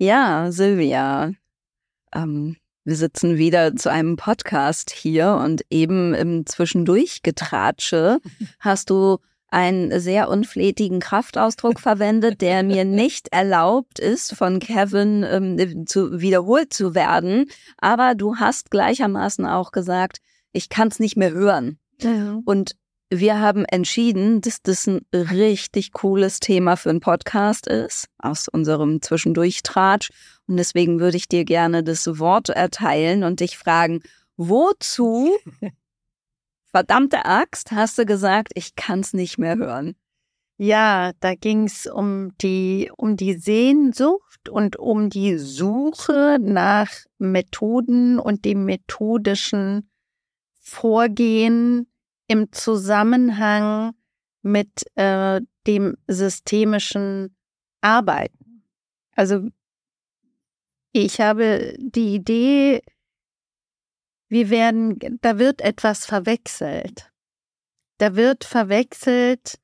Ja, Silvia, ähm, wir sitzen wieder zu einem Podcast hier und eben im Zwischendurchgetratsche hast du einen sehr unflätigen Kraftausdruck verwendet, der mir nicht erlaubt ist, von Kevin ähm, zu, wiederholt zu werden. Aber du hast gleichermaßen auch gesagt, ich kann es nicht mehr hören. Ja. Und wir haben entschieden, dass das ein richtig cooles Thema für einen Podcast ist, aus unserem Zwischendurchtratsch. Und deswegen würde ich dir gerne das Wort erteilen und dich fragen, wozu, verdammte Axt, hast du gesagt, ich kann es nicht mehr hören? Ja, da ging es um die, um die Sehnsucht und um die Suche nach Methoden und dem methodischen Vorgehen, im Zusammenhang mit äh, dem systemischen Arbeiten. Also ich habe die Idee, wir werden, da wird etwas verwechselt. Da wird verwechselt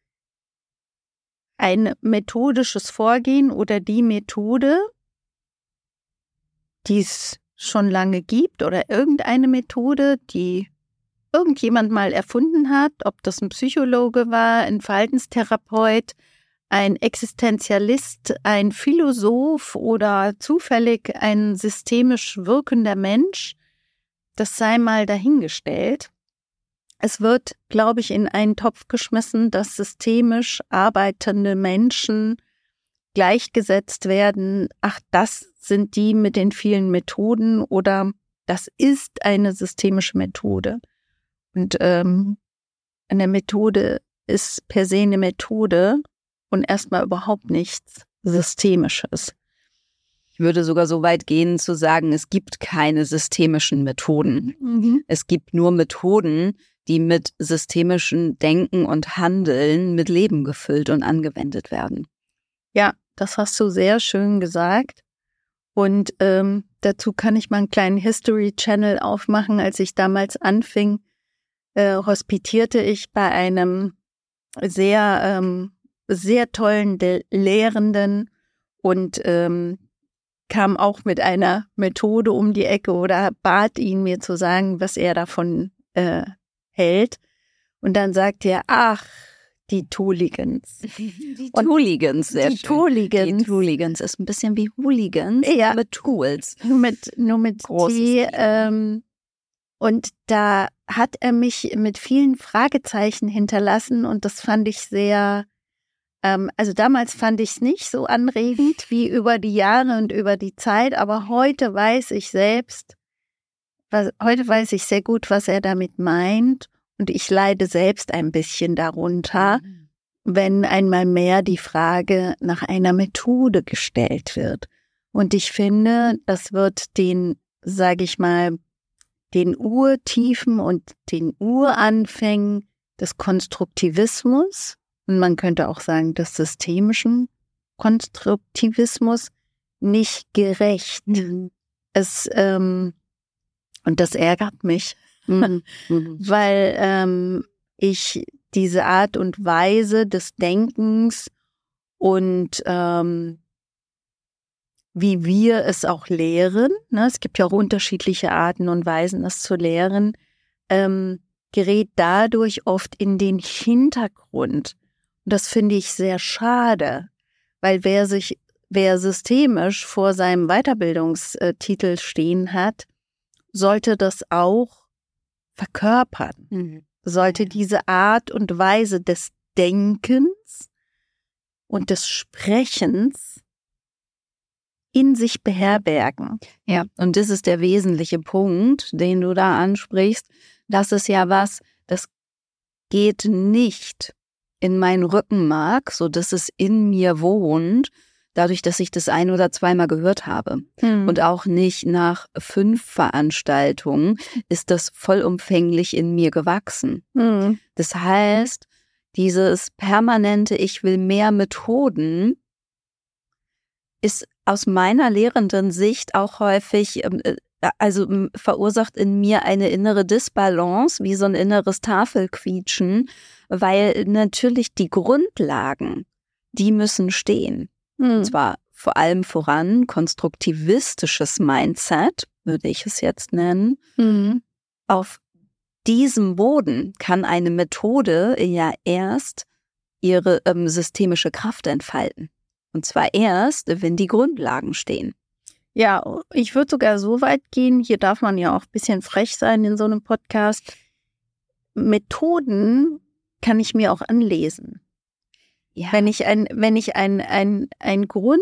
ein methodisches Vorgehen oder die Methode, die es schon lange gibt oder irgendeine Methode, die irgendjemand mal erfunden hat, ob das ein Psychologe war, ein Verhaltenstherapeut, ein Existenzialist, ein Philosoph oder zufällig ein systemisch wirkender Mensch, das sei mal dahingestellt. Es wird, glaube ich, in einen Topf geschmissen, dass systemisch arbeitende Menschen gleichgesetzt werden. Ach, das sind die mit den vielen Methoden oder das ist eine systemische Methode. Und ähm, eine Methode ist per se eine Methode und erstmal überhaupt nichts Systemisches. Ich würde sogar so weit gehen zu sagen, es gibt keine systemischen Methoden. Mhm. Es gibt nur Methoden, die mit systemischen Denken und Handeln mit Leben gefüllt und angewendet werden. Ja, das hast du sehr schön gesagt. Und ähm, dazu kann ich mal einen kleinen History Channel aufmachen, als ich damals anfing, äh, hospitierte ich bei einem sehr, ähm, sehr tollen De Lehrenden und ähm, kam auch mit einer Methode um die Ecke oder bat ihn mir zu sagen, was er davon äh, hält. Und dann sagt er, ach, die Tooligans. Die Tooligans, sehr die schön. Tooligans. Die Tooligans ist ein bisschen wie Hooligans ja. mit Tools. Nur mit, nur mit Großes T. Ähm, und da hat er mich mit vielen Fragezeichen hinterlassen und das fand ich sehr, ähm, also damals fand ich es nicht so anregend wie über die Jahre und über die Zeit, aber heute weiß ich selbst, was, heute weiß ich sehr gut, was er damit meint und ich leide selbst ein bisschen darunter, mhm. wenn einmal mehr die Frage nach einer Methode gestellt wird. Und ich finde, das wird den, sage ich mal, den Urtiefen und den Uranfängen des Konstruktivismus und man könnte auch sagen des systemischen Konstruktivismus nicht gerecht. Mhm. Es ähm, und das ärgert mich, mhm. Weil ähm, ich diese Art und Weise des Denkens und ähm, wie wir es auch lehren, ne, es gibt ja auch unterschiedliche Arten und Weisen, das zu lehren, ähm, gerät dadurch oft in den Hintergrund. Und das finde ich sehr schade, weil wer sich, wer systemisch vor seinem Weiterbildungstitel stehen hat, sollte das auch verkörpern, mhm. sollte diese Art und Weise des Denkens und des Sprechens in sich beherbergen. Ja, und das ist der wesentliche Punkt, den du da ansprichst. Das ist ja was, das geht nicht in mein Rückenmark, so dass es in mir wohnt, dadurch, dass ich das ein oder zweimal gehört habe. Hm. Und auch nicht nach fünf Veranstaltungen ist das vollumfänglich in mir gewachsen. Hm. Das heißt, dieses permanente Ich will mehr Methoden ist aus meiner lehrenden Sicht auch häufig, ähm, äh, also verursacht in mir eine innere Disbalance, wie so ein inneres Tafelquietschen, weil natürlich die Grundlagen, die müssen stehen. Hm. Und zwar vor allem voran konstruktivistisches Mindset, würde ich es jetzt nennen. Mhm. Auf diesem Boden kann eine Methode ja erst ihre ähm, systemische Kraft entfalten. Und zwar erst, wenn die Grundlagen stehen. Ja, ich würde sogar so weit gehen, hier darf man ja auch ein bisschen frech sein in so einem Podcast. Methoden kann ich mir auch anlesen. Ja. Wenn ich ein, wenn ich ein, ein, ein Grund,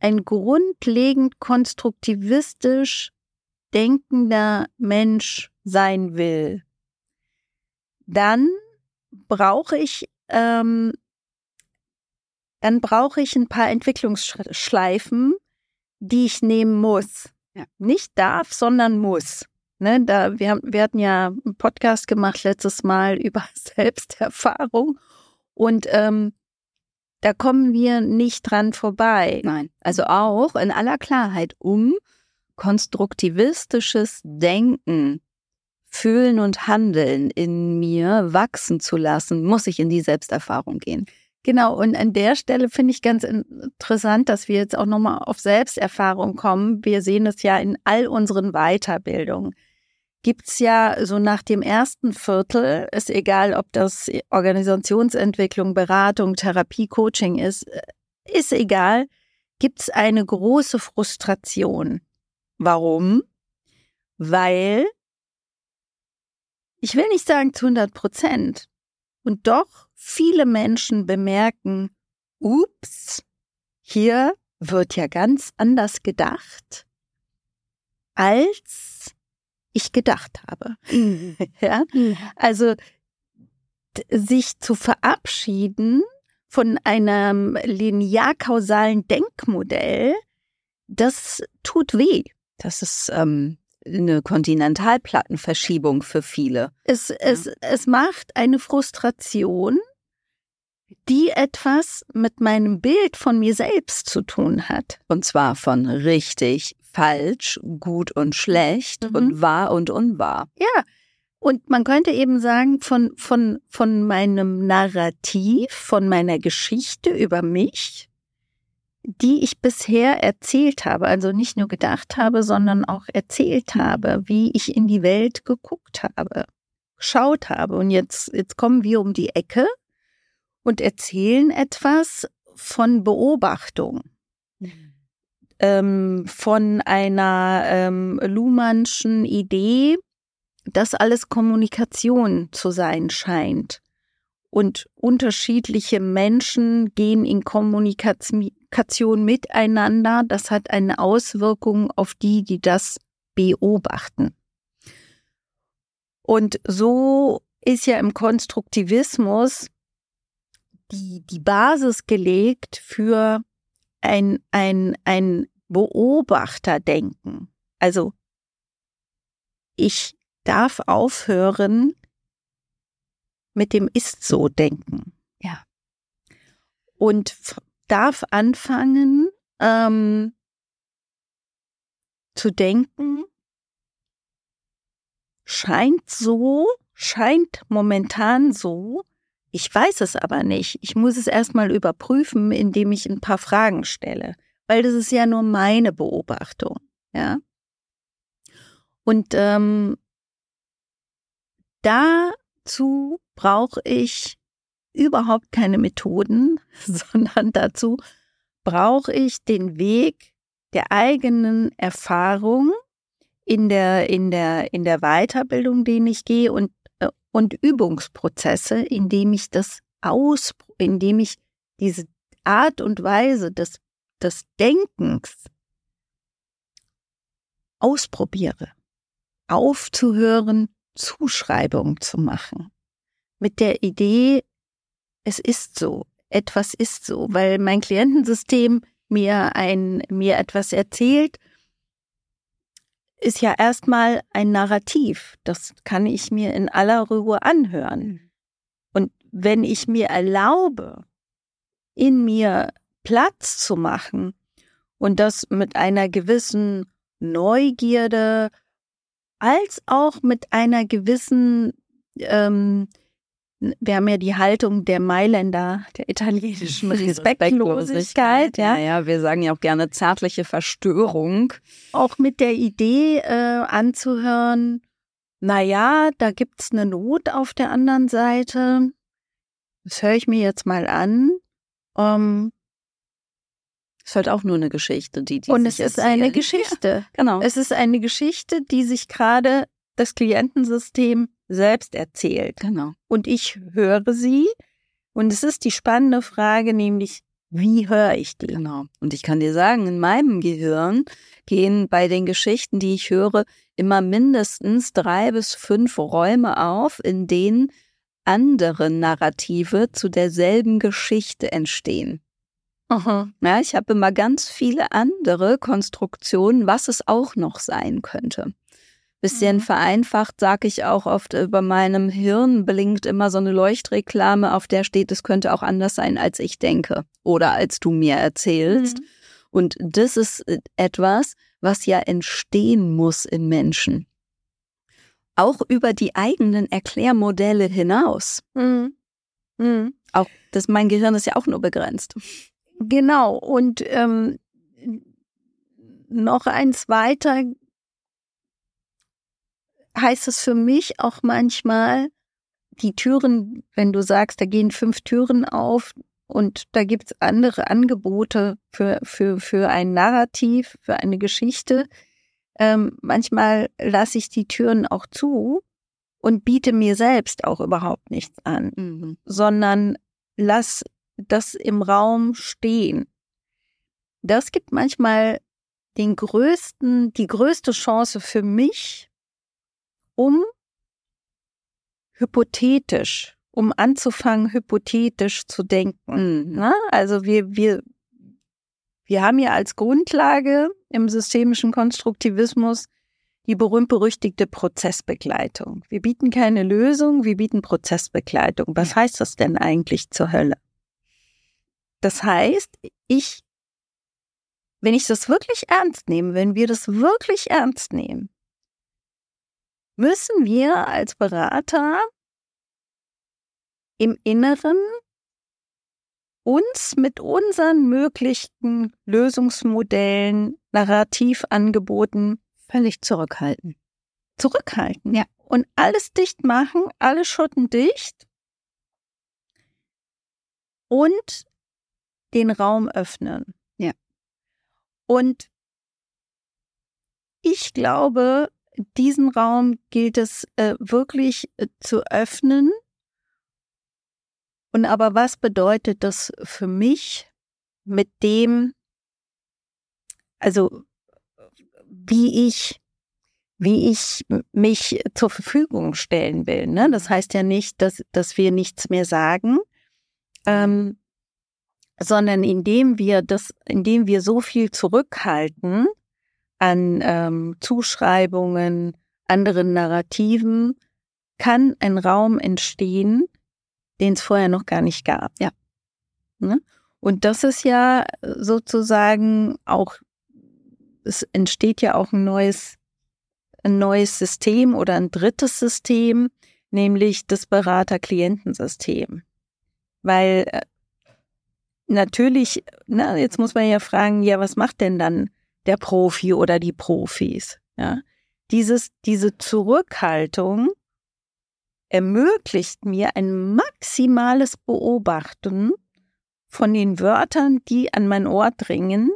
ein grundlegend konstruktivistisch denkender Mensch sein will, dann brauche ich, ähm, dann brauche ich ein paar Entwicklungsschleifen, die ich nehmen muss. Ja. Nicht darf, sondern muss. Ne, da, wir, haben, wir hatten ja einen Podcast gemacht letztes Mal über Selbsterfahrung und ähm, da kommen wir nicht dran vorbei. Nein, also auch in aller Klarheit, um konstruktivistisches Denken, Fühlen und Handeln in mir wachsen zu lassen, muss ich in die Selbsterfahrung gehen. Genau, und an der Stelle finde ich ganz interessant, dass wir jetzt auch nochmal auf Selbsterfahrung kommen. Wir sehen es ja in all unseren Weiterbildungen. Gibt's ja so nach dem ersten Viertel, ist egal, ob das Organisationsentwicklung, Beratung, Therapie, Coaching ist, ist egal, gibt's eine große Frustration. Warum? Weil, ich will nicht sagen zu 100 Prozent, und doch viele Menschen bemerken, ups, hier wird ja ganz anders gedacht, als ich gedacht habe. ja? Mhm. Also sich zu verabschieden von einem linear-kausalen Denkmodell, das tut weh. Das ist ähm, eine Kontinentalplattenverschiebung für viele. Es, ja. es, es macht eine Frustration, die etwas mit meinem Bild von mir selbst zu tun hat. Und zwar von richtig, falsch, gut und schlecht mhm. und wahr und unwahr. Ja. Und man könnte eben sagen, von, von, von meinem Narrativ, von meiner Geschichte über mich, die ich bisher erzählt habe, also nicht nur gedacht habe, sondern auch erzählt habe, wie ich in die Welt geguckt habe, geschaut habe. Und jetzt, jetzt kommen wir um die Ecke und erzählen etwas von Beobachtung, mhm. ähm, von einer ähm, Luhmannschen Idee, dass alles Kommunikation zu sein scheint. Und unterschiedliche Menschen gehen in Kommunikation miteinander, das hat eine Auswirkung auf die, die das beobachten. Und so ist ja im Konstruktivismus die, die Basis gelegt für ein, ein, ein Beobachterdenken. Also ich darf aufhören mit dem Ist-so-Denken. Ja. Und darf anfangen ähm, zu denken, scheint so, scheint momentan so, ich weiß es aber nicht. Ich muss es erstmal überprüfen, indem ich ein paar Fragen stelle, weil das ist ja nur meine Beobachtung, ja. Und ähm, dazu brauche ich überhaupt keine Methoden, sondern dazu brauche ich den Weg der eigenen Erfahrung in der, in der, in der Weiterbildung, den ich gehe und, äh, und Übungsprozesse, indem ich das aus, indem ich diese Art und Weise des, des Denkens ausprobiere, aufzuhören, Zuschreibung zu machen. Mit der Idee, es ist so, etwas ist so, weil mein Klientensystem mir ein, mir etwas erzählt, ist ja erstmal ein Narrativ. Das kann ich mir in aller Ruhe anhören. Mhm. Und wenn ich mir erlaube, in mir Platz zu machen und das mit einer gewissen Neugierde als auch mit einer gewissen ähm, wir haben ja die Haltung der Mailänder, der italienischen Respektlosigkeit. Ja, ja, wir sagen ja auch gerne zärtliche Verstörung. Auch mit der Idee äh, anzuhören, na ja, da gibt's eine Not auf der anderen Seite. Das höre ich mir jetzt mal an. Um, ist halt auch nur eine Geschichte, die, die Und es ist erzählen. eine Geschichte. Ja, genau. Es ist eine Geschichte, die sich gerade das Klientensystem selbst erzählt. Genau. Und ich höre sie. Und es ist die spannende Frage, nämlich, wie höre ich die? Genau. Und ich kann dir sagen, in meinem Gehirn gehen bei den Geschichten, die ich höre, immer mindestens drei bis fünf Räume auf, in denen andere Narrative zu derselben Geschichte entstehen. Aha. Ja, ich habe immer ganz viele andere Konstruktionen, was es auch noch sein könnte. Bisschen mhm. vereinfacht sage ich auch oft, über meinem Hirn blinkt immer so eine Leuchtreklame, auf der steht, es könnte auch anders sein, als ich denke oder als du mir erzählst. Mhm. Und das ist äh, etwas, was ja entstehen muss im Menschen. Auch über die eigenen Erklärmodelle hinaus. Mhm. Mhm. Auch das, mein Gehirn ist ja auch nur begrenzt. Genau. Und ähm, noch eins weiter heißt es für mich auch manchmal, die Türen, wenn du sagst, da gehen fünf Türen auf und da gibt's andere Angebote für, für, für ein Narrativ, für eine Geschichte. Ähm, manchmal lasse ich die Türen auch zu und biete mir selbst auch überhaupt nichts an, mhm. sondern lass das im Raum stehen. Das gibt manchmal den größten, die größte Chance für mich, um hypothetisch, um anzufangen, hypothetisch zu denken. Mhm. Also wir, wir, wir haben ja als Grundlage im systemischen Konstruktivismus die berühmt-berüchtigte Prozessbegleitung. Wir bieten keine Lösung, wir bieten Prozessbegleitung. Was heißt das denn eigentlich zur Hölle? Das heißt, ich, wenn ich das wirklich ernst nehme, wenn wir das wirklich ernst nehmen, müssen wir als Berater im Inneren uns mit unseren möglichen Lösungsmodellen, Narrativangeboten völlig zurückhalten. Zurückhalten. Ja. Und alles dicht machen, alle Schotten dicht und den Raum öffnen. Ja. Und ich glaube, diesen Raum gilt es äh, wirklich äh, zu öffnen. Und aber was bedeutet das für mich mit dem, also wie ich, wie ich mich zur Verfügung stellen will. Ne? Das heißt ja nicht, dass, dass wir nichts mehr sagen, ähm, sondern indem wir das, indem wir so viel zurückhalten, an ähm, Zuschreibungen, anderen Narrativen, kann ein Raum entstehen, den es vorher noch gar nicht gab. Ja. Ne? Und das ist ja sozusagen auch, es entsteht ja auch ein neues, ein neues System oder ein drittes System, nämlich das Berater-Klientensystem. Weil äh, natürlich, na, jetzt muss man ja fragen, ja, was macht denn dann der Profi oder die Profis. Ja? Dieses, diese Zurückhaltung ermöglicht mir ein maximales Beobachten von den Wörtern, die an mein Ohr dringen,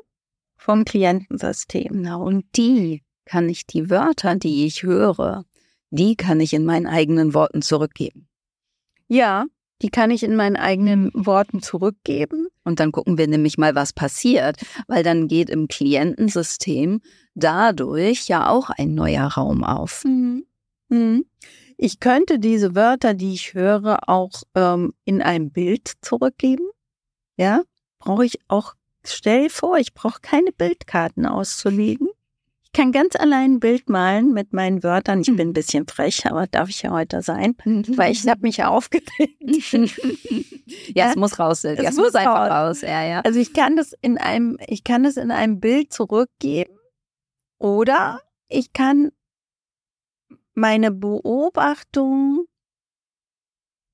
vom Klientensystem. Genau, und die kann ich, die Wörter, die ich höre, die kann ich in meinen eigenen Worten zurückgeben. Ja, die kann ich in meinen eigenen Worten zurückgeben. Und dann gucken wir nämlich mal, was passiert, weil dann geht im Klientensystem dadurch ja auch ein neuer Raum auf. Mhm. Mhm. Ich könnte diese Wörter, die ich höre, auch ähm, in einem Bild zurückgeben. Ja, brauche ich auch, stell vor, ich brauche keine Bildkarten auszulegen kann ganz allein ein Bild malen mit meinen Wörtern. Ich bin ein bisschen frech, aber darf ich ja heute sein, weil ich habe mich ja aufgeregt. ja, es muss raus. Es, es muss, muss einfach raus. Ja, ja. Also ich kann das in einem, ich kann das in einem Bild zurückgeben oder ich kann meine Beobachtung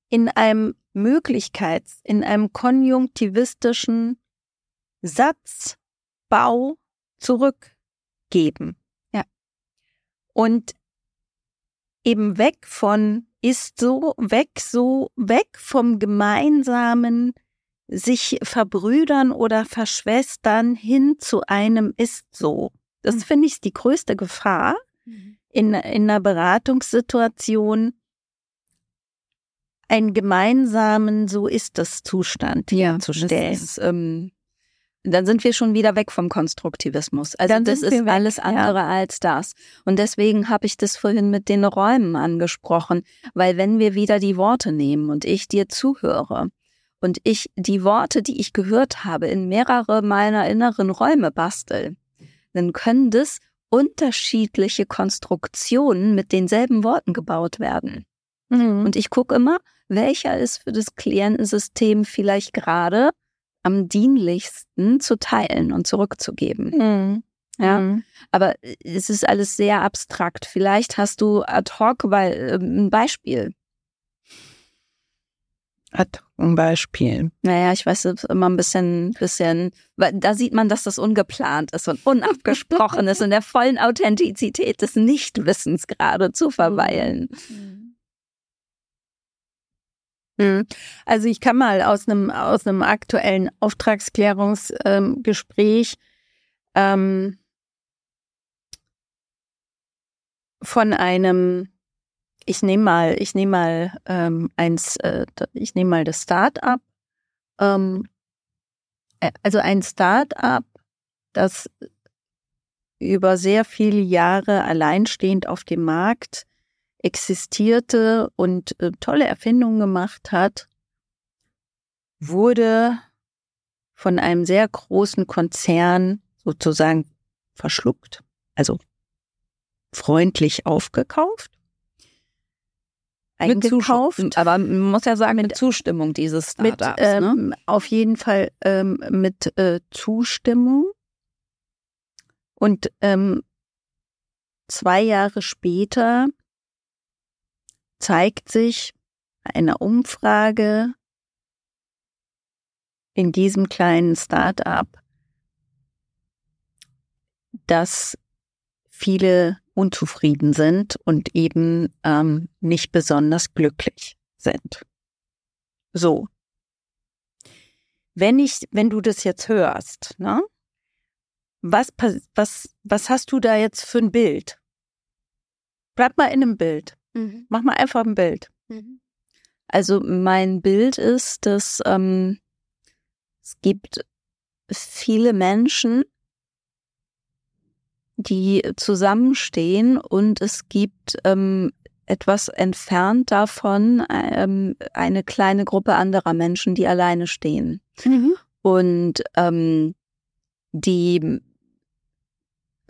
in einem Möglichkeits-, in einem konjunktivistischen Satzbau zurückgeben. Ja. Und eben weg von ist so, weg so, weg vom gemeinsamen sich verbrüdern oder verschwestern hin zu einem ist so. Das mhm. finde ich die größte Gefahr mhm. in, in einer Beratungssituation, einen gemeinsamen So ist das Zustand ja, zu stellen. Ist, ähm, dann sind wir schon wieder weg vom Konstruktivismus. Also dann das ist alles andere ja. als das. Und deswegen habe ich das vorhin mit den Räumen angesprochen, weil wenn wir wieder die Worte nehmen und ich dir zuhöre und ich die Worte, die ich gehört habe, in mehrere meiner inneren Räume bastel, dann können das unterschiedliche Konstruktionen mit denselben Worten gebaut werden. Mhm. Und ich gucke immer, welcher ist für das Klientensystem vielleicht gerade am dienlichsten zu teilen und zurückzugeben. Mhm. Ja, mhm. aber es ist alles sehr abstrakt. Vielleicht hast du ad hoc weil, ähm, ein Beispiel. Ad hoc ein Beispiel. Naja, ich weiß immer ein bisschen, bisschen, weil da sieht man, dass das ungeplant ist und unabgesprochen ist, in der vollen Authentizität des Nichtwissens gerade zu verweilen. Mhm. Hm. Also ich kann mal aus einem aus einem aktuellen Auftragsklärungsgespräch ähm, von einem ich nehme mal ich nehme mal ähm, eins äh, ich nehme mal das Start-up ähm, äh, also ein Start-up das über sehr viele Jahre alleinstehend auf dem Markt existierte und äh, tolle Erfindungen gemacht hat, wurde von einem sehr großen Konzern sozusagen verschluckt, also freundlich aufgekauft. Eingekauft. aber man muss ja sagen, mit, mit Zustimmung dieses Startups. Mit, ne? ähm, ne? Auf jeden Fall ähm, mit äh, Zustimmung. Und ähm, zwei Jahre später zeigt sich eine Umfrage in diesem kleinen Start-up, dass viele unzufrieden sind und eben ähm, nicht besonders glücklich sind. So. Wenn ich, wenn du das jetzt hörst, ne? Was, was, was hast du da jetzt für ein Bild? Bleib mal in einem Bild. Mhm. Mach mal einfach ein Bild. Mhm. Also mein Bild ist, dass ähm, es gibt viele Menschen, die zusammenstehen und es gibt ähm, etwas entfernt davon ähm, eine kleine Gruppe anderer Menschen, die alleine stehen. Mhm. Und ähm, die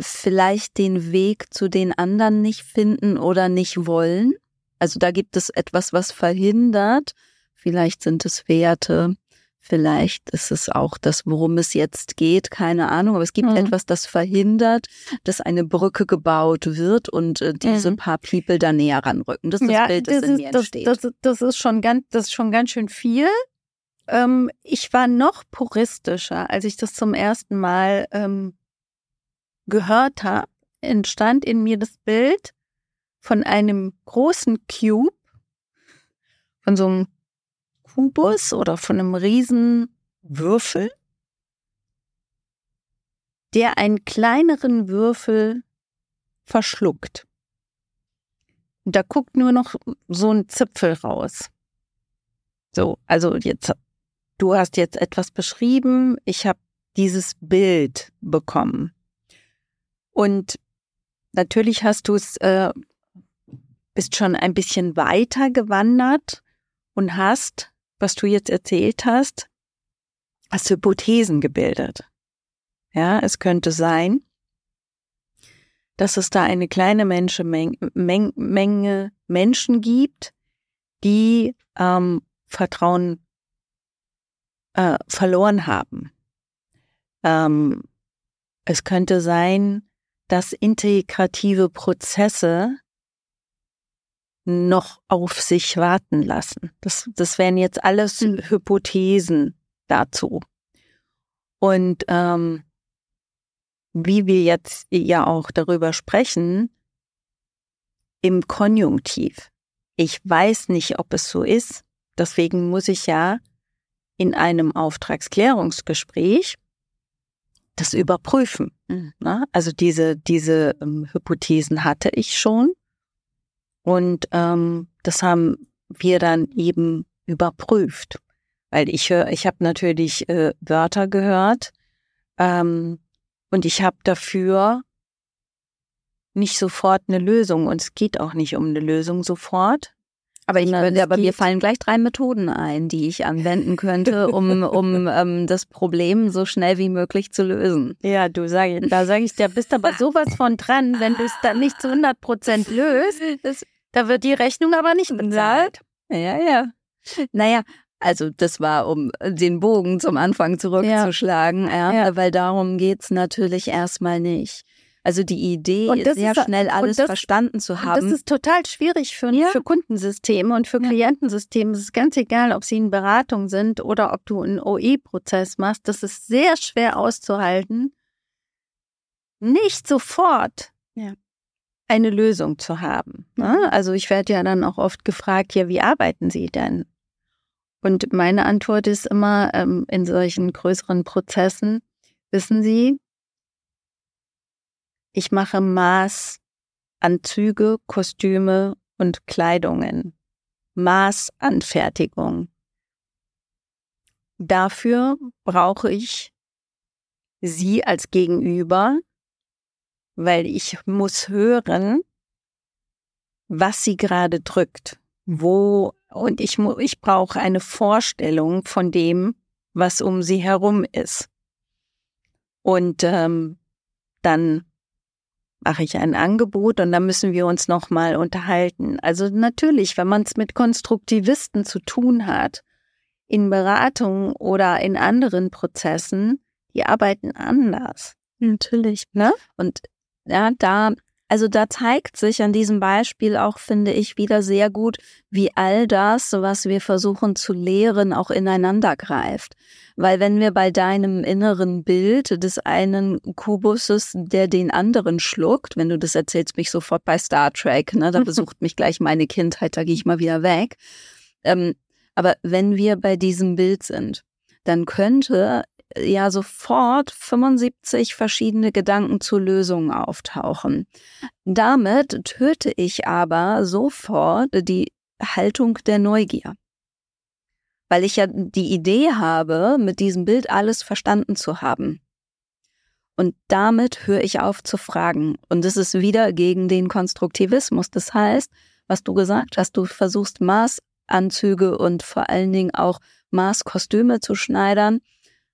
vielleicht den Weg zu den anderen nicht finden oder nicht wollen. Also da gibt es etwas, was verhindert. Vielleicht sind es Werte, vielleicht ist es auch das, worum es jetzt geht, keine Ahnung. Aber es gibt mhm. etwas, das verhindert, dass eine Brücke gebaut wird und äh, diese mhm. paar People da näher ranrücken. Das ist ja, das Bild, das, das in mir das, entsteht. Das, das, ist schon ganz, das ist schon ganz schön viel. Ähm, ich war noch puristischer, als ich das zum ersten Mal ähm, gehört habe, entstand in mir das Bild von einem großen Cube, von so einem Kubus oder von einem riesen Würfel, der einen kleineren Würfel verschluckt. Und da guckt nur noch so ein Zipfel raus. So, also jetzt, du hast jetzt etwas beschrieben, ich habe dieses Bild bekommen. Und natürlich hast du es, äh, bist schon ein bisschen weiter gewandert und hast, was du jetzt erzählt hast, hast Hypothesen gebildet. Ja, es könnte sein, dass es da eine kleine Menge, Menge, Menge Menschen gibt, die ähm, Vertrauen äh, verloren haben. Ähm, es könnte sein, dass integrative Prozesse noch auf sich warten lassen. Das, das wären jetzt alles mhm. Hypothesen dazu. Und ähm, wie wir jetzt ja auch darüber sprechen, im Konjunktiv. Ich weiß nicht, ob es so ist. Deswegen muss ich ja in einem Auftragsklärungsgespräch das überprüfen. Mhm. Ne? Also diese, diese ähm, Hypothesen hatte ich schon. Und ähm, das haben wir dann eben überprüft. Weil ich höre, ich habe natürlich äh, Wörter gehört ähm, und ich habe dafür nicht sofort eine Lösung. Und es geht auch nicht um eine Lösung sofort. Aber ich würde, aber mir fallen gleich drei Methoden ein, die ich anwenden könnte, um, um ähm, das Problem so schnell wie möglich zu lösen. Ja, du sag, da sage ich, da bist aber sowas von dran, wenn du es dann nicht zu 100 Prozent löst, das, da wird die Rechnung aber nicht bezahlt. Ja, ja. Naja, also das war, um den Bogen zum Anfang zurückzuschlagen, ja. ja, weil darum geht's natürlich erstmal nicht. Also die Idee, sehr ist, schnell alles das, verstanden zu haben. Das ist total schwierig für, ja. für Kundensysteme und für ja. Klientensysteme. Es ist ganz egal, ob sie in Beratung sind oder ob du einen OE-Prozess machst. Das ist sehr schwer auszuhalten, nicht sofort ja. eine Lösung zu haben. Ne? Mhm. Also ich werde ja dann auch oft gefragt, ja, wie arbeiten Sie denn? Und meine Antwort ist immer ähm, in solchen größeren Prozessen, wissen Sie, ich mache Maßanzüge, Kostüme und Kleidungen. Maßanfertigung. Dafür brauche ich Sie als Gegenüber, weil ich muss hören, was sie gerade drückt, wo, und ich, ich brauche eine Vorstellung von dem, was um sie herum ist. Und ähm, dann mache ich ein Angebot und dann müssen wir uns nochmal unterhalten. Also natürlich, wenn man es mit Konstruktivisten zu tun hat, in Beratung oder in anderen Prozessen, die arbeiten anders. Natürlich. Ne? Und ja, da also da zeigt sich an diesem Beispiel auch, finde ich, wieder sehr gut, wie all das, was wir versuchen zu lehren, auch ineinander greift. Weil wenn wir bei deinem inneren Bild des einen Kubusses, der den anderen schluckt, wenn du das erzählst, mich sofort bei Star Trek, ne, da besucht mich gleich meine Kindheit, da gehe ich mal wieder weg. Ähm, aber wenn wir bei diesem Bild sind, dann könnte ja sofort 75 verschiedene Gedanken zu Lösungen auftauchen. Damit töte ich aber sofort die Haltung der Neugier. Weil ich ja die Idee habe, mit diesem Bild alles verstanden zu haben. Und damit höre ich auf zu fragen. Und es ist wieder gegen den Konstruktivismus. Das heißt, was du gesagt hast, du versuchst Maßanzüge und vor allen Dingen auch Maßkostüme zu schneidern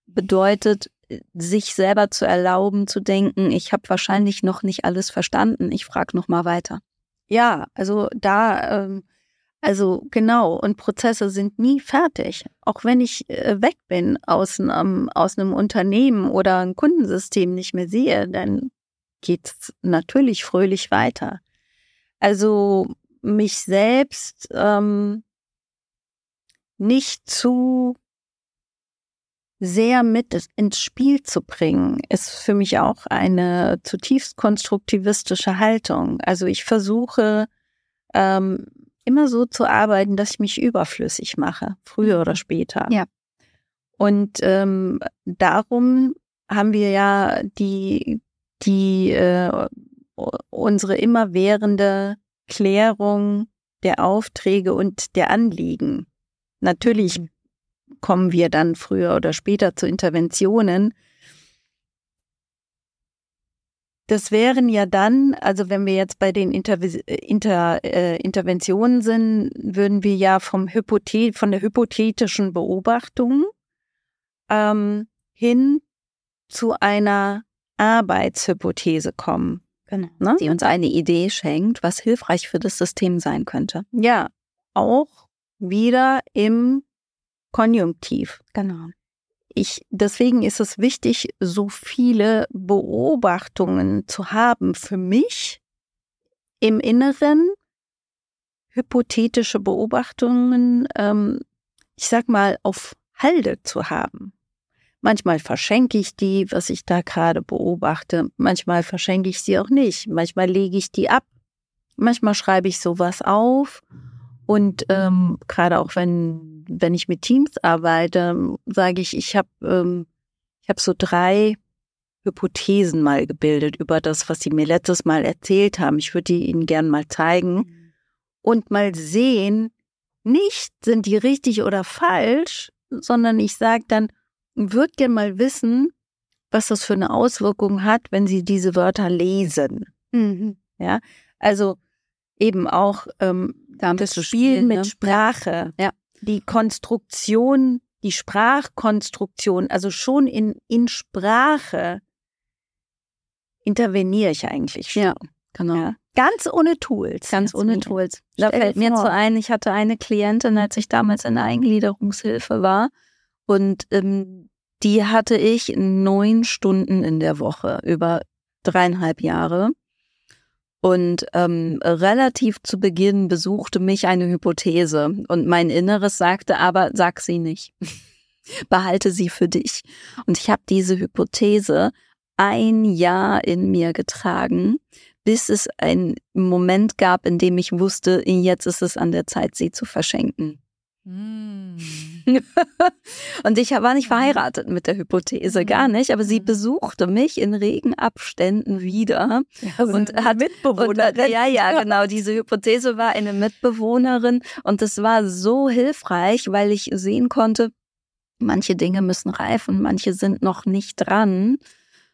bedeutet, sich selber zu erlauben, zu denken, ich habe wahrscheinlich noch nicht alles verstanden, ich frage noch mal weiter. Ja, also da, ähm, also genau, und Prozesse sind nie fertig. Auch wenn ich äh, weg bin aus einem, aus einem Unternehmen oder ein Kundensystem nicht mehr sehe, dann geht's natürlich fröhlich weiter. Also mich selbst ähm, nicht zu sehr mit ins Spiel zu bringen, ist für mich auch eine zutiefst konstruktivistische Haltung. Also ich versuche ähm, immer so zu arbeiten, dass ich mich überflüssig mache, früher oder später. Ja. Und ähm, darum haben wir ja die, die äh, unsere immerwährende Klärung der Aufträge und der Anliegen. Natürlich mhm kommen wir dann früher oder später zu Interventionen. Das wären ja dann, also wenn wir jetzt bei den Inter Inter, äh, Interventionen sind, würden wir ja vom Hypothet von der hypothetischen Beobachtung ähm, hin zu einer Arbeitshypothese kommen. Genau. Ne? Die uns eine Idee schenkt, was hilfreich für das System sein könnte. Ja, auch wieder im Konjunktiv. Genau. Ich, deswegen ist es wichtig, so viele Beobachtungen zu haben für mich im Inneren, hypothetische Beobachtungen, ähm, ich sag mal, auf Halde zu haben. Manchmal verschenke ich die, was ich da gerade beobachte. Manchmal verschenke ich sie auch nicht. Manchmal lege ich die ab. Manchmal schreibe ich sowas auf. Und ähm, gerade auch wenn, wenn ich mit Teams arbeite, sage ich, ich habe ähm, ich hab so drei Hypothesen mal gebildet über das, was Sie mir letztes Mal erzählt haben. Ich würde die Ihnen gern mal zeigen und mal sehen, nicht sind die richtig oder falsch, sondern ich sage dann, würde gern mal wissen, was das für eine Auswirkung hat, wenn Sie diese Wörter lesen. Mhm. Ja, also eben auch ähm, das Spiel spielen, mit ne? Sprache, ja. Die Konstruktion, die Sprachkonstruktion, also schon in, in Sprache interveniere ich eigentlich schon. Ja, genau. Ja. Ganz ohne Tools. Ganz ohne Tools. Da fällt mir zu ein, ich hatte eine Klientin, als ich damals in der Eingliederungshilfe war. Und ähm, die hatte ich neun Stunden in der Woche über dreieinhalb Jahre. Und ähm, relativ zu Beginn besuchte mich eine Hypothese und mein Inneres sagte aber, sag sie nicht. Behalte sie für dich. Und ich habe diese Hypothese ein Jahr in mir getragen, bis es einen Moment gab, in dem ich wusste, jetzt ist es an der Zeit, sie zu verschenken. Mm. und ich war nicht verheiratet mit der Hypothese, gar mhm. nicht, aber sie besuchte mich in regen Abständen wieder ja, und hat Mitbewohnerin. Und, ja, ja, genau. Diese Hypothese war eine Mitbewohnerin und es war so hilfreich, weil ich sehen konnte, manche Dinge müssen reifen, manche sind noch nicht dran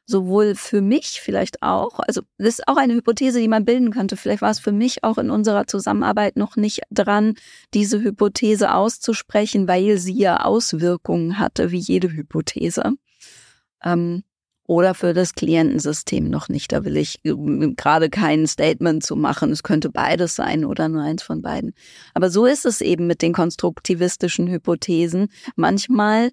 sowohl für mich vielleicht auch, also das ist auch eine Hypothese, die man bilden könnte. Vielleicht war es für mich auch in unserer Zusammenarbeit noch nicht dran, diese Hypothese auszusprechen, weil sie ja Auswirkungen hatte, wie jede Hypothese. Ähm, oder für das Klientensystem noch nicht. Da will ich gerade kein Statement zu machen. Es könnte beides sein oder nur eins von beiden. Aber so ist es eben mit den konstruktivistischen Hypothesen. Manchmal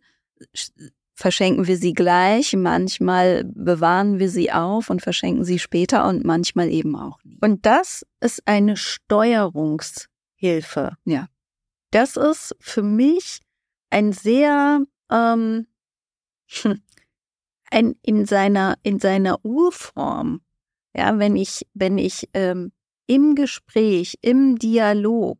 verschenken wir sie gleich, manchmal bewahren wir sie auf und verschenken sie später und manchmal eben auch nicht. Und das ist eine Steuerungshilfe. Ja. Das ist für mich ein sehr ähm, ein in seiner in seiner Urform. Ja, wenn ich wenn ich ähm, im Gespräch, im Dialog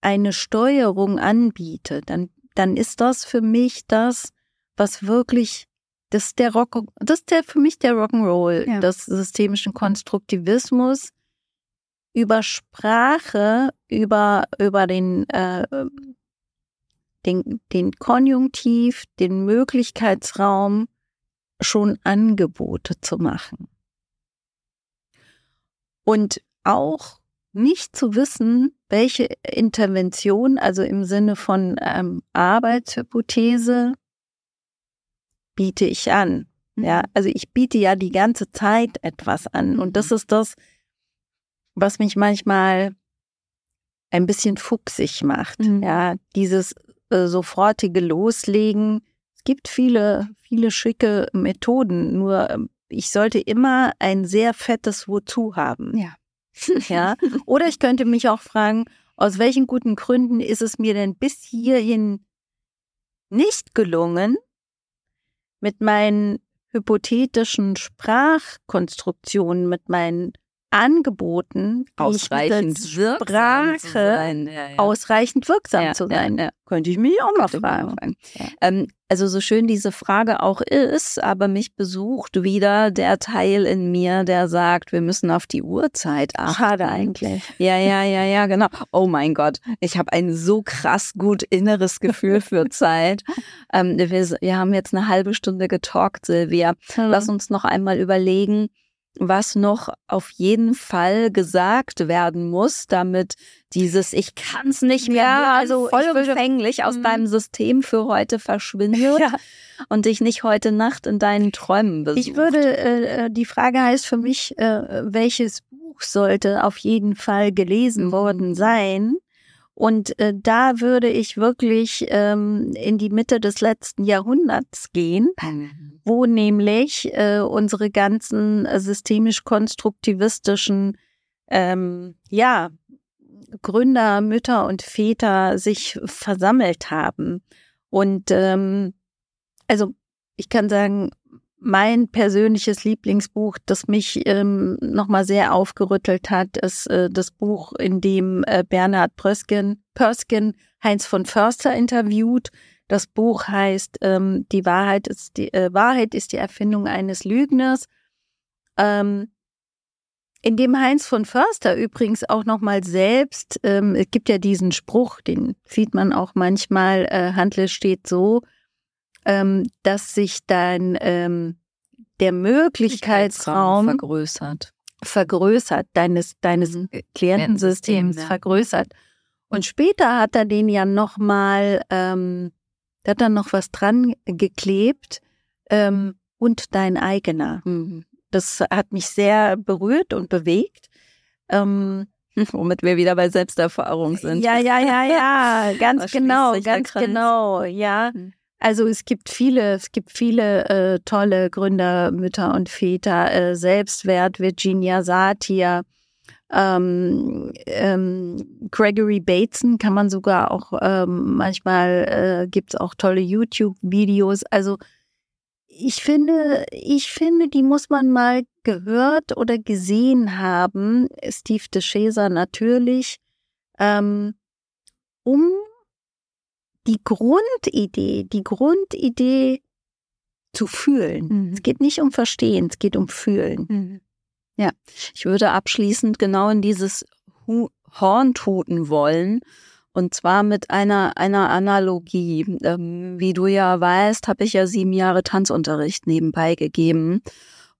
eine Steuerung anbiete, dann dann ist das für mich das, was wirklich, das ist der Rock, das ist der für mich der Rock'n'Roll ja. des systemischen Konstruktivismus über Sprache, über über den äh, den den Konjunktiv, den Möglichkeitsraum schon Angebote zu machen. Und auch nicht zu wissen, welche Intervention, also im Sinne von ähm, Arbeitshypothese, biete ich an? Ja, mhm. also ich biete ja die ganze Zeit etwas an. Und das mhm. ist das, was mich manchmal ein bisschen fuchsig macht. Mhm. Ja, dieses äh, sofortige Loslegen. Es gibt viele, viele schicke Methoden, nur äh, ich sollte immer ein sehr fettes Wozu haben. Ja. ja. Oder ich könnte mich auch fragen, aus welchen guten Gründen ist es mir denn bis hierhin nicht gelungen, mit meinen hypothetischen Sprachkonstruktionen, mit meinen Angeboten, ausreichend wirksam Sprache sein. Ja, ja. ausreichend wirksam ja, zu sein. Könnte ich mich auch mal fragen. Ähm, also so schön diese Frage auch ist, aber mich besucht wieder der Teil in mir, der sagt, wir müssen auf die Uhrzeit achten. Schade eigentlich. Ja, ja, ja, ja, genau. Oh mein Gott, ich habe ein so krass gut inneres Gefühl für Zeit. Ähm, wir, wir, haben jetzt eine halbe Stunde getalkt, Silvia. Lass uns noch einmal überlegen, was noch auf jeden Fall gesagt werden muss, damit dieses Ich kann's nicht mehr ja, also vollumfänglich aus mhm. deinem System für heute verschwindet ja. und dich nicht heute Nacht in deinen Träumen besucht. Ich würde, äh, äh, die Frage heißt für mich, äh, welches Buch sollte auf jeden Fall gelesen worden mhm. sein? Und äh, da würde ich wirklich ähm, in die Mitte des letzten Jahrhunderts gehen, mhm. wo nämlich äh, unsere ganzen äh, systemisch-konstruktivistischen ähm, ja, Gründer, Mütter und Väter sich versammelt haben. Und ähm, also ich kann sagen, mein persönliches Lieblingsbuch, das mich ähm, nochmal sehr aufgerüttelt hat, ist äh, das Buch, in dem äh, Bernhard Prösken, Pörsken Heinz von Förster interviewt. Das Buch heißt ähm, Die Wahrheit ist die äh, Wahrheit ist die Erfindung eines Lügners. Ähm, in dem Heinz von Förster übrigens auch nochmal selbst, ähm, es gibt ja diesen Spruch, den sieht man auch manchmal, äh, Handel steht so, ähm, dass sich dann ähm, der Möglichkeitsraum vergrößert. Vergrößert, deines, deines mhm. Klientensystems ja. vergrößert. Und später hat er den ja nochmal, ähm, da hat er noch was dran geklebt ähm, und dein eigener. Mhm. Das hat mich sehr berührt und bewegt. Ähm, Womit wir wieder bei Selbsterfahrung sind. Ja, ja, ja, ja, ganz genau, ganz genau, ja. Mhm. Also es gibt viele, es gibt viele äh, tolle Gründer, Mütter und Väter. Äh, Selbstwert, Virginia Satir, ähm, ähm, Gregory Bateson kann man sogar auch ähm, manchmal äh, gibt es auch tolle YouTube-Videos. Also ich finde, ich finde, die muss man mal gehört oder gesehen haben. Steve DeShazer natürlich, ähm, um die Grundidee, die Grundidee zu fühlen. Mhm. Es geht nicht um Verstehen, es geht um Fühlen. Mhm. Ja, ich würde abschließend genau in dieses Horn tuten wollen. Und zwar mit einer, einer Analogie. Ähm, wie du ja weißt, habe ich ja sieben Jahre Tanzunterricht nebenbei gegeben.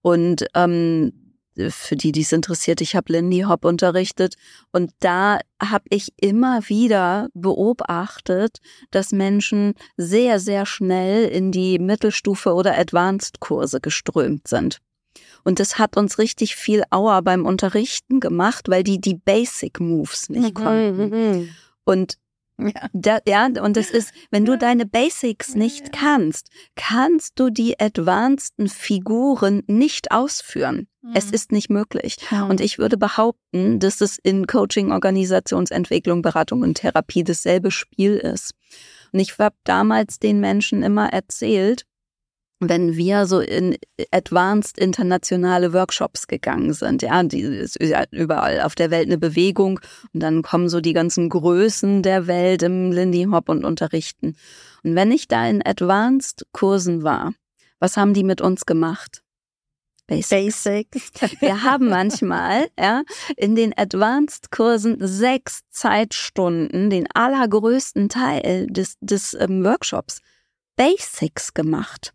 Und ähm, für die, die es interessiert, ich habe Lindy Hop unterrichtet und da habe ich immer wieder beobachtet, dass Menschen sehr, sehr schnell in die Mittelstufe oder Advanced-Kurse geströmt sind. Und das hat uns richtig viel Auer beim Unterrichten gemacht, weil die die Basic Moves nicht mhm, konnten. Mhm. Und ja. Da, ja, und es ist, wenn du deine Basics nicht kannst, kannst du die advanceden Figuren nicht ausführen. Mhm. Es ist nicht möglich. Mhm. Und ich würde behaupten, dass es in Coaching, Organisationsentwicklung, Beratung und Therapie dasselbe Spiel ist. Und ich habe damals den Menschen immer erzählt, wenn wir so in advanced internationale Workshops gegangen sind, ja, die ist überall auf der Welt eine Bewegung und dann kommen so die ganzen Größen der Welt im Lindy Hop und unterrichten. Und wenn ich da in advanced Kursen war, was haben die mit uns gemacht? Basics. Basics. Wir haben manchmal ja, in den Advanced-Kursen sechs Zeitstunden, den allergrößten Teil des, des ähm, Workshops, Basics gemacht.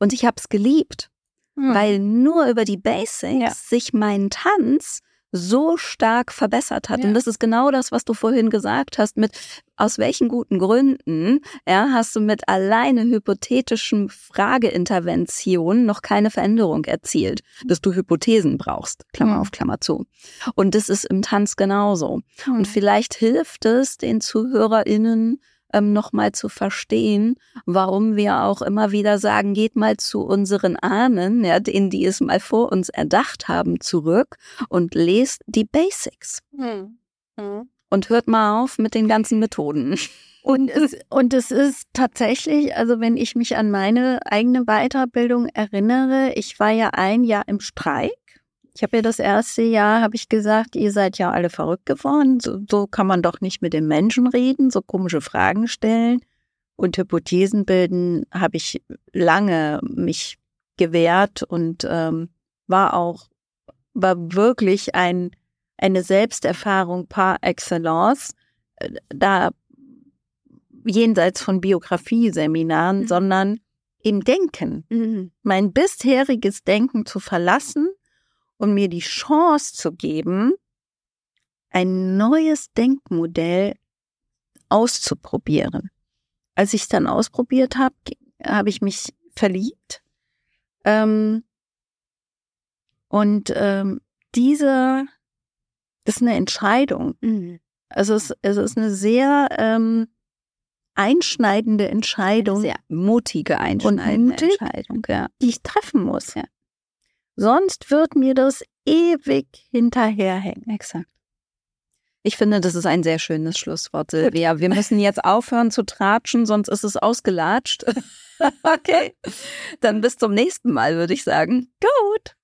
Und ich habe es geliebt, mhm. weil nur über die Basics ja. sich mein Tanz so stark verbessert hat. Ja. Und das ist genau das, was du vorhin gesagt hast, mit aus welchen guten Gründen ja, hast du mit alleine hypothetischen Frageinterventionen noch keine Veränderung erzielt, dass du Hypothesen brauchst, Klammer mhm. auf Klammer zu. Und das ist im Tanz genauso. Mhm. Und vielleicht hilft es den ZuhörerInnen, ähm, nochmal zu verstehen, warum wir auch immer wieder sagen, geht mal zu unseren Ahnen, ja, denen, die es mal vor uns erdacht haben, zurück und lest die Basics. Hm. Hm. Und hört mal auf mit den ganzen Methoden. Und es, und es ist tatsächlich, also wenn ich mich an meine eigene Weiterbildung erinnere, ich war ja ein Jahr im Streik ich habe ja das erste Jahr, habe ich gesagt, ihr seid ja alle verrückt geworden. So, so kann man doch nicht mit den Menschen reden, so komische Fragen stellen und Hypothesen bilden. Habe ich lange mich gewehrt und ähm, war auch war wirklich ein eine Selbsterfahrung par excellence. Äh, da jenseits von Biografie-Seminaren, mhm. sondern im Denken. Mhm. Mein bisheriges Denken zu verlassen und mir die Chance zu geben, ein neues Denkmodell auszuprobieren. Als ich es dann ausprobiert habe, habe ich mich verliebt. Ähm, und ähm, diese, das ist eine Entscheidung. Mhm. Also es, es ist eine sehr ähm, einschneidende Entscheidung. Sehr mutige, einschneidende mutig, Entscheidung, ja. die ich treffen muss. Ja. Sonst wird mir das ewig hinterherhängen. Exakt. Ich finde, das ist ein sehr schönes Schlusswort, Silvia. Wir müssen jetzt aufhören zu tratschen, sonst ist es ausgelatscht. okay. Dann bis zum nächsten Mal, würde ich sagen. Gut.